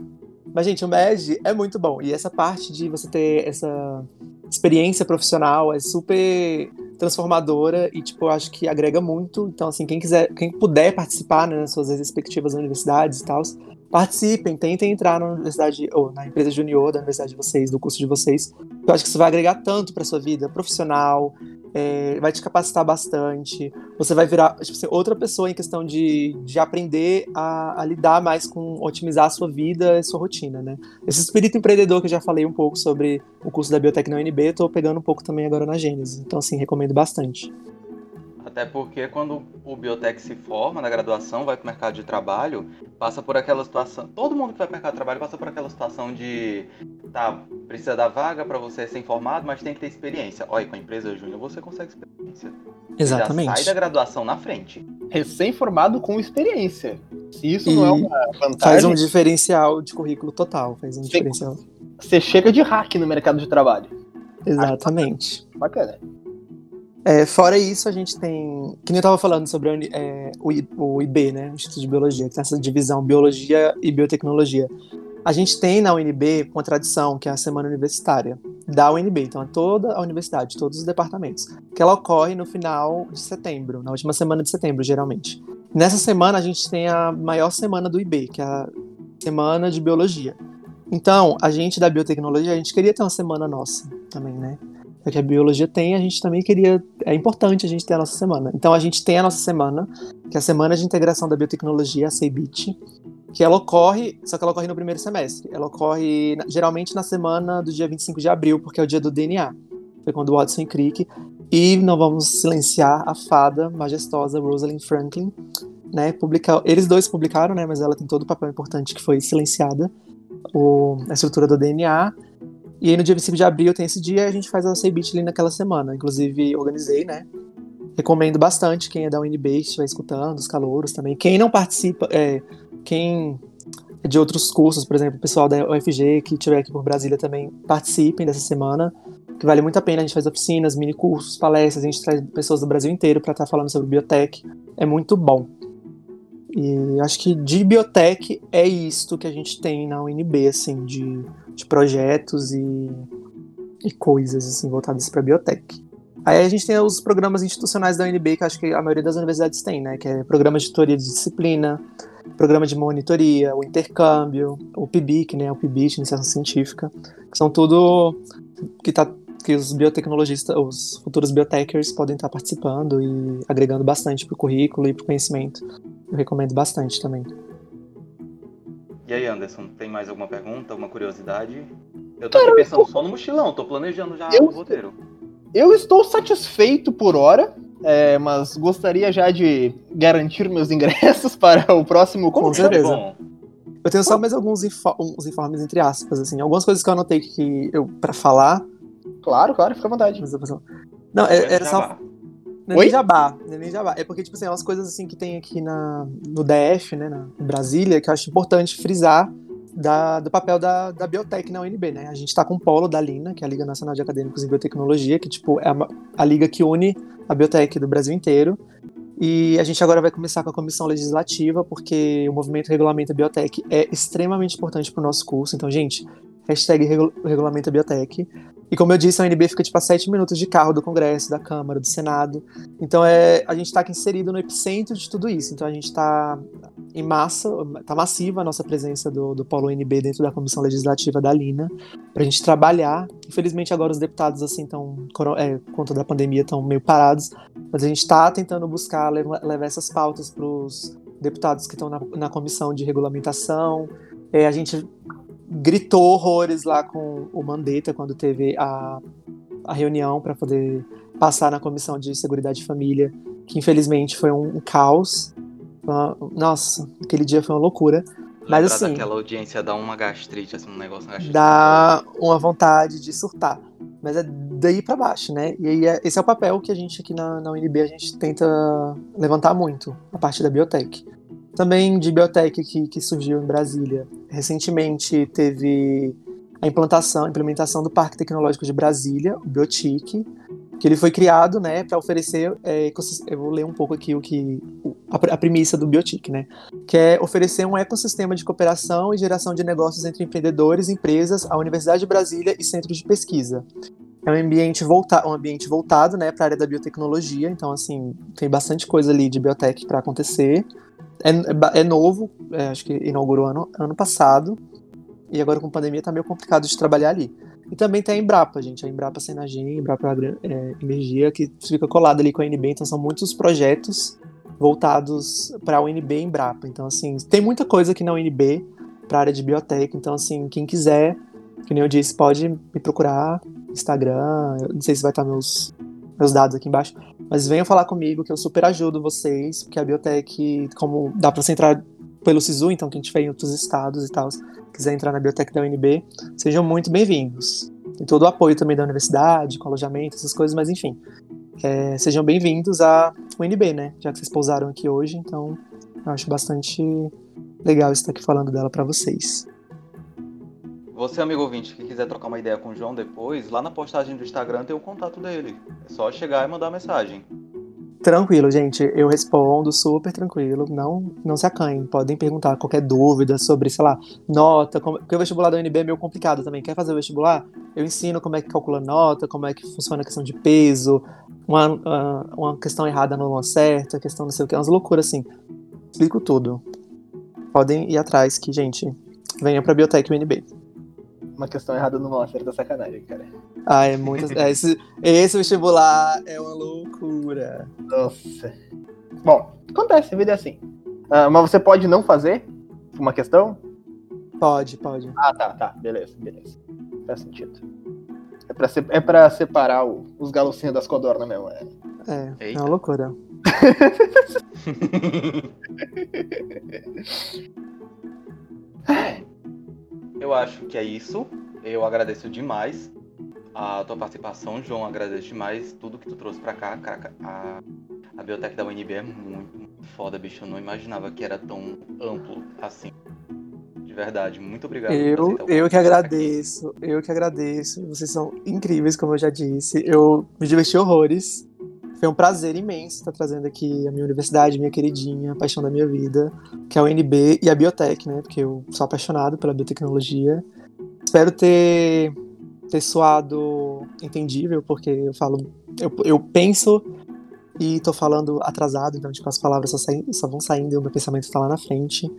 Mas, gente, o MED é muito bom. E essa parte de você ter essa experiência profissional é super transformadora e, tipo, eu acho que agrega muito. Então, assim, quem quiser, quem puder participar, né, nas suas respectivas universidades e tal, participem, tentem entrar na universidade, ou na empresa junior da universidade de vocês, do curso de vocês. Eu acho que isso vai agregar tanto para sua vida profissional, é, vai te capacitar bastante. Você vai virar tipo, assim, outra pessoa em questão de, de aprender a, a lidar mais com otimizar a sua vida e sua rotina, né? Esse espírito empreendedor que eu já falei um pouco sobre o curso da Biotec na eu tô pegando um pouco também agora na Gênesis. Então, assim, recomendo bastante. Até porque quando o biotec se forma na graduação, vai para o mercado de trabalho, passa por aquela situação. Todo mundo que vai para o mercado de trabalho passa por aquela situação de tá, precisa da vaga para você ser informado, mas tem que ter experiência. Olha, com a empresa júnior você consegue experiência. Exatamente. Já sai da graduação na frente. Recém-formado com experiência. Se isso não é uma vantagem. Faz um diferencial de currículo total. Faz um diferencial. Você chega de hack no mercado de trabalho. Exatamente. Bacana. É, fora isso, a gente tem. Que nem eu tava falando sobre é, o, I- o IB, né? O Instituto de Biologia, que tem essa divisão Biologia e Biotecnologia. A gente tem na UNB uma tradição, que é a Semana Universitária da UNB. Então, é toda a universidade, todos os departamentos. Que ela ocorre no final de setembro, na última semana de setembro, geralmente. Nessa semana, a gente tem a maior semana do IB, que é a Semana de Biologia. Então, a gente da biotecnologia, a gente queria ter uma semana nossa também, né? Que a biologia tem, a gente também queria. É importante a gente ter a nossa semana. Então a gente tem a nossa semana, que é a Semana de Integração da Biotecnologia, a CEBIT, que ela ocorre, só que ela ocorre no primeiro semestre. Ela ocorre geralmente na semana do dia 25 de abril, porque é o dia do DNA. Foi quando Watson Crick. E não vamos silenciar a fada majestosa Rosalind Franklin, né? Publica, eles dois publicaram, né? Mas ela tem todo o papel importante que foi silenciada. O, a estrutura do DNA. E aí no dia 25 de abril tem esse dia e a gente faz a CBIT ali naquela semana. Inclusive, organizei, né? Recomendo bastante quem é da UNB estiver escutando, os calouros também. Quem não participa, é, quem é de outros cursos, por exemplo, o pessoal da UFG que estiver aqui por Brasília também participem dessa semana, que vale muito a pena. A gente faz oficinas, mini cursos, palestras, a gente traz pessoas do Brasil inteiro para estar falando sobre biotech. É muito bom. E acho que de biotech é isto que a gente tem na UNB, assim, de, de projetos e, e coisas assim voltadas para biotech. Aí a gente tem os programas institucionais da UNB, que acho que a maioria das universidades tem, né? Que é programa de tutoria de disciplina, programa de monitoria, o intercâmbio, o PIBIC, né? O PIBIT, iniciação científica, que são tudo que tá que os biotecnologistas, os futuros biotechers podem estar participando e agregando bastante para o currículo e para o conhecimento. Eu recomendo bastante também. E aí, Anderson, tem mais alguma pergunta, alguma curiosidade? Eu tô aqui pensando só no mochilão, tô planejando já Eu- o roteiro. Eu estou satisfeito por hora, é, mas gostaria já de garantir meus ingressos para o próximo Com certeza. Bom, Eu tenho só mais alguns info- uns informes entre aspas, assim, algumas coisas que eu anotei que eu para falar. Claro, claro, fica à vontade. eu Não, é- era só. Não é nem jabá, não é nem jabá. É porque, tipo assim, é umas coisas assim que tem aqui na, no DF, né, na, Brasília, que eu acho importante frisar da- do papel da, da biotech na UNB, né? A gente tá com o polo da Lina, que é a Liga Nacional de Acadêmicos em Biotecnologia, que, tipo, é a, a liga que une a biotech do Brasil inteiro. E a gente agora vai começar com a comissão legislativa, porque o movimento Regulamento Biotech é extremamente importante pro nosso curso. Então, gente, hashtag Regu- Regulamento Biotech. E como eu disse, a UNB fica tipo a sete minutos de carro do Congresso, da Câmara, do Senado. Então é, a gente está aqui inserido no epicentro de tudo isso. Então a gente está em massa, está massiva a nossa presença do, do Polo UNB dentro da Comissão Legislativa da Lina, para a gente trabalhar. Infelizmente agora os deputados assim estão, é, por conta da pandemia, estão meio parados, mas a gente está tentando buscar levar, levar essas pautas para os deputados que estão na, na comissão de regulamentação. É, a gente gritou horrores lá com o Mandetta quando teve a, a reunião para poder passar na comissão de seguridade e família, que infelizmente foi um, um caos. Uma- nossa, aquele dia foi uma loucura. Mas Lembrar assim, daquela audiência dá uma gastrite, assim, um negócio gastrite. dá uma vontade de surtar. Mas é daí pra baixo, né? E aí é- esse é o papel que a gente aqui na, na UNB a gente tenta levantar muito, a parte da biotech. Também de biotech que, que surgiu em Brasília. Recentemente teve a implantação, a implementação do Parque Tecnológico de Brasília, o Biotic, que ele foi criado, né, para oferecer, é, eu vou ler um pouco aqui o que a premissa do Biotic, né, que é oferecer um ecossistema de cooperação e geração de negócios entre empreendedores, empresas, a Universidade de Brasília e centros de pesquisa. É um ambiente, volta um ambiente voltado né, para a área da biotecnologia, então assim, tem bastante coisa ali de biotech para acontecer. É, é é novo, é, acho que inaugurou ano, ano passado, e agora com pandemia tá meio complicado de trabalhar ali. E também tem a Embrapa, gente, a Embrapa Senagem, Embrapa é, Energia, que fica colada ali com a UNB, então são muitos projetos voltados para a UNB e Embrapa. Então, assim, tem muita coisa aqui na UNB para a área de biotech, então, assim, quem quiser, que nem eu disse, pode me procurar Instagram, não sei se vai estar meus, meus dados aqui embaixo, mas venham falar comigo que eu super ajudo vocês, porque a biotech, como dá para você entrar pelo SISU, então quem estiver em outros estados e tal, quiser entrar na biblioteca da UNB, sejam muito bem-vindos. Tem todo o apoio também da universidade, com alojamento, essas coisas, mas enfim. É, sejam bem-vindos à UNB, né? Já que vocês pousaram aqui hoje, então eu acho bastante legal estar aqui falando dela para vocês. Você, amigo ouvinte, que quiser trocar uma ideia com o João depois, lá na postagem do Instagram tem o contato dele. É só chegar e mandar mensagem. Tranquilo, gente. Eu respondo super tranquilo. Não, não se acanhem. Podem perguntar qualquer dúvida sobre, sei lá, nota. Como... Porque o vestibular da UNB é meio complicado também. Quer fazer o vestibular? Eu ensino como é que calcula nota, como é que funciona a questão de peso, uma, uma questão errada não certa, questão não sei o que, umas loucuras assim. Explico tudo. Podem ir atrás que, gente, venha pra Biotech UNB uma questão errada no Monster da sacanagem, cara. Ah, é muito. É, esse, esse vestibular é uma loucura. Nossa. Bom, acontece, a vida é assim. Uh, mas você pode não fazer uma questão? Pode, pode. Ah, tá, tá. Beleza, beleza. Faz sentido. É pra, ser, é pra separar o, os galocinhos das codornas mesmo. É, é, é uma loucura. Eu acho que é isso. Eu agradeço demais a tua participação, João. Agradeço demais tudo que tu trouxe pra cá. Cara, a, a biblioteca da UNB é muito, muito foda, bicho. Eu não imaginava que era tão amplo assim. De verdade. Muito obrigado. Eu, eu que agradeço. Eu que agradeço. Vocês são incríveis, como eu já disse. Eu me diverti horrores. Foi um prazer imenso estar trazendo aqui a minha universidade, minha queridinha, a paixão da minha vida, que é a UNB e a Biotech, né? Porque eu sou apaixonado pela biotecnologia. Espero ter, ter soado entendível, porque eu falo, eu, eu penso e tô falando atrasado, então tipo, as palavras só, saem, só vão saindo e o meu pensamento tá lá na frente.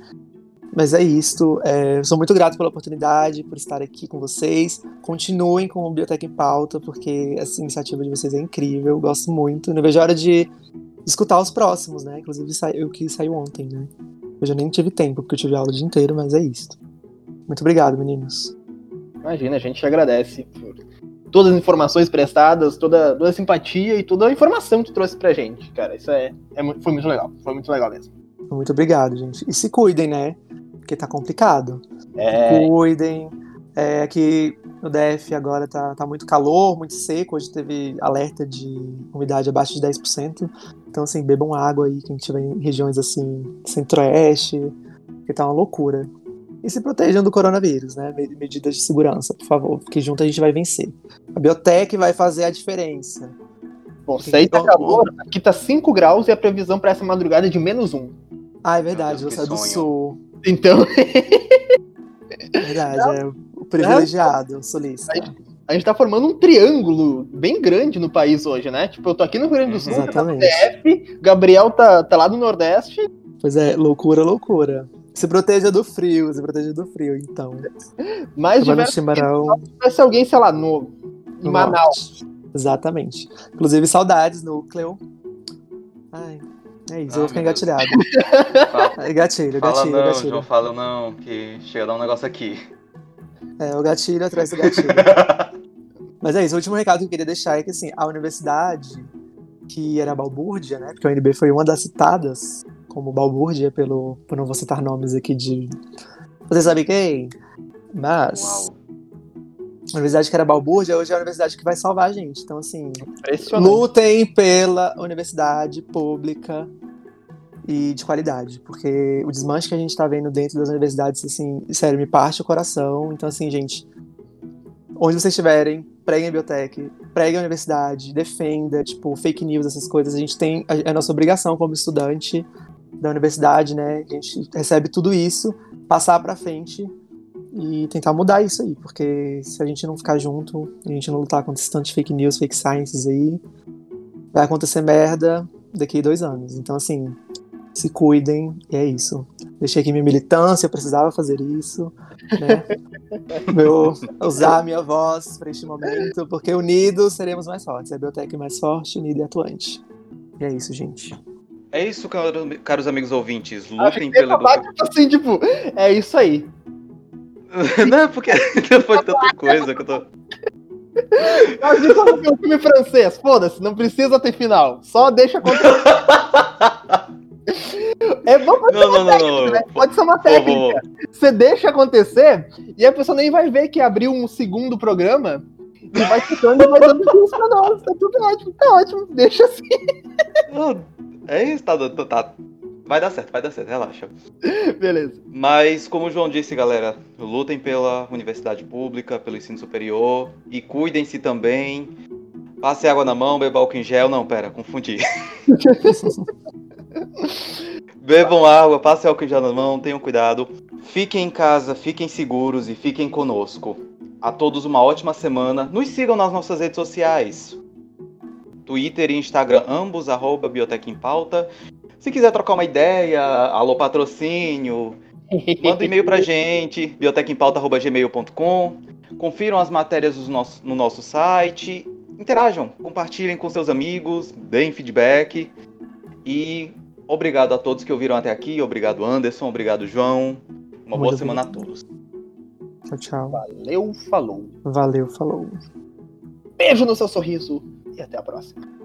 Mas é isso. É, sou muito grato pela oportunidade, por estar aqui com vocês. Continuem com o Biblioteca em Pauta, porque essa iniciativa de vocês é incrível. Gosto muito. Não vejo a hora de escutar os próximos, né? Inclusive o que saiu ontem, né? Eu já nem tive tempo, porque eu tive aula o dia inteiro, mas é isso. Muito obrigado, meninos. Imagina, a gente agradece por todas as informações prestadas, toda, toda a simpatia e toda a informação que tu trouxe pra gente, cara. Isso é, é, foi muito legal. Foi muito legal mesmo. Muito obrigado, gente. E se cuidem, né? Porque tá complicado. É... Cuidem. É, aqui no DF agora tá, tá muito calor, muito seco. Hoje teve alerta de umidade abaixo de 10%. Então, assim, bebam água aí, quem estiver em regiões assim, centro-oeste, que tá uma loucura. E se protejam do coronavírus, né? Medidas de segurança, por favor, porque junto a gente vai vencer. A biotech vai fazer a diferença. Bom, se aí tá calor, aqui tá 5 graus e a previsão para essa madrugada é de menos 1. Ah, é verdade, você é do sul. Então. Verdade, não, é o privilegiado, o solista. A gente, a gente tá formando um triângulo bem grande no país hoje, né? Tipo, eu tô aqui no Rio Grande do Sul, uhum. tá no DF, Gabriel tá, tá lá no Nordeste. Pois é, loucura, loucura. Se proteja do frio, se proteja do frio, então. Mais de chimarrão. Se tivesse alguém, sei lá, no, no Manaus. Norte. Exatamente. Inclusive, saudades, núcleo. Ai, é isso, ah, eu vou ficar engatilhado. Fala, gatilho, fala gatilho, não, gatilho. João, fala não, que chega a dar um negócio aqui. É, o gatilho atrás do gatilho. Mas é isso, o último recado que eu queria deixar é que, assim, a universidade, que era balbúrdia, né, porque a UNB foi uma das citadas como balbúrdia, pelo, por não vou citar nomes aqui de... Você sabe quem? Mas... Uau. Universidade que era balbúrdia, hoje é a universidade que vai salvar a gente. Então, assim, lutem pela universidade pública e de qualidade, porque o desmanche que a gente tá vendo dentro das universidades, assim, sério, me parte o coração. Então, assim, gente, onde vocês estiverem, preguem a biblioteca, preguem a universidade, defenda, tipo, fake news, essas coisas. A gente tem, é a nossa obrigação como estudante da universidade, né? A gente recebe tudo isso, passar para frente e tentar mudar isso aí, porque se a gente não ficar junto, a gente não lutar contra tantos fake news, fake sciences aí, vai acontecer merda daqui a dois anos. Então, assim, se cuidem, e é isso. Deixei aqui minha militância, eu precisava fazer isso, né? Meu, usar a minha voz para este momento, porque unidos seremos mais fortes. É a biblioteca mais forte, unida e atuante. E é isso, gente. É isso, caros amigos ouvintes. Lutem pela educação. Assim, tipo, é isso aí. não, é porque depois de tanta coisa que eu tô. Mas isso é um filme francês, foda-se, não precisa ter final. Só deixa acontecer. É, não, pode, Não, ser uma não, técnica, não. né? pode ser uma técnica. Você deixa acontecer e a pessoa nem vai ver que abriu um segundo programa e vai ficando e vai dando isso pra nós. Tá tudo ótimo, tá ótimo. Deixa assim. É isso, tá, tá, tá. Vai dar certo, vai dar certo, relaxa. Beleza. Mas, como o João disse, galera, lutem pela universidade pública, pelo ensino superior e cuidem-se também. Passe água na mão, beba álcool em gel. Não, pera, confundi. Bebam água, passe álcool em gel na mão, tenham cuidado. Fiquem em casa, fiquem seguros e fiquem conosco. A todos uma ótima semana. Nos sigam nas nossas redes sociais. Twitter e Instagram, ambos, arroba Biotec em Pauta. Se quiser trocar uma ideia, alô patrocínio, manda um e-mail pra gente, biotecempauta.gmail.com. Confiram as matérias nosso- no nosso site. Interajam, compartilhem com seus amigos, deem feedback. E obrigado a todos que ouviram até aqui. Obrigado, Anderson. Obrigado, João. Uma boa Muito semana a todos. Tchau, tchau. Valeu, falou. Valeu, falou. Beijo no seu sorriso e até a próxima.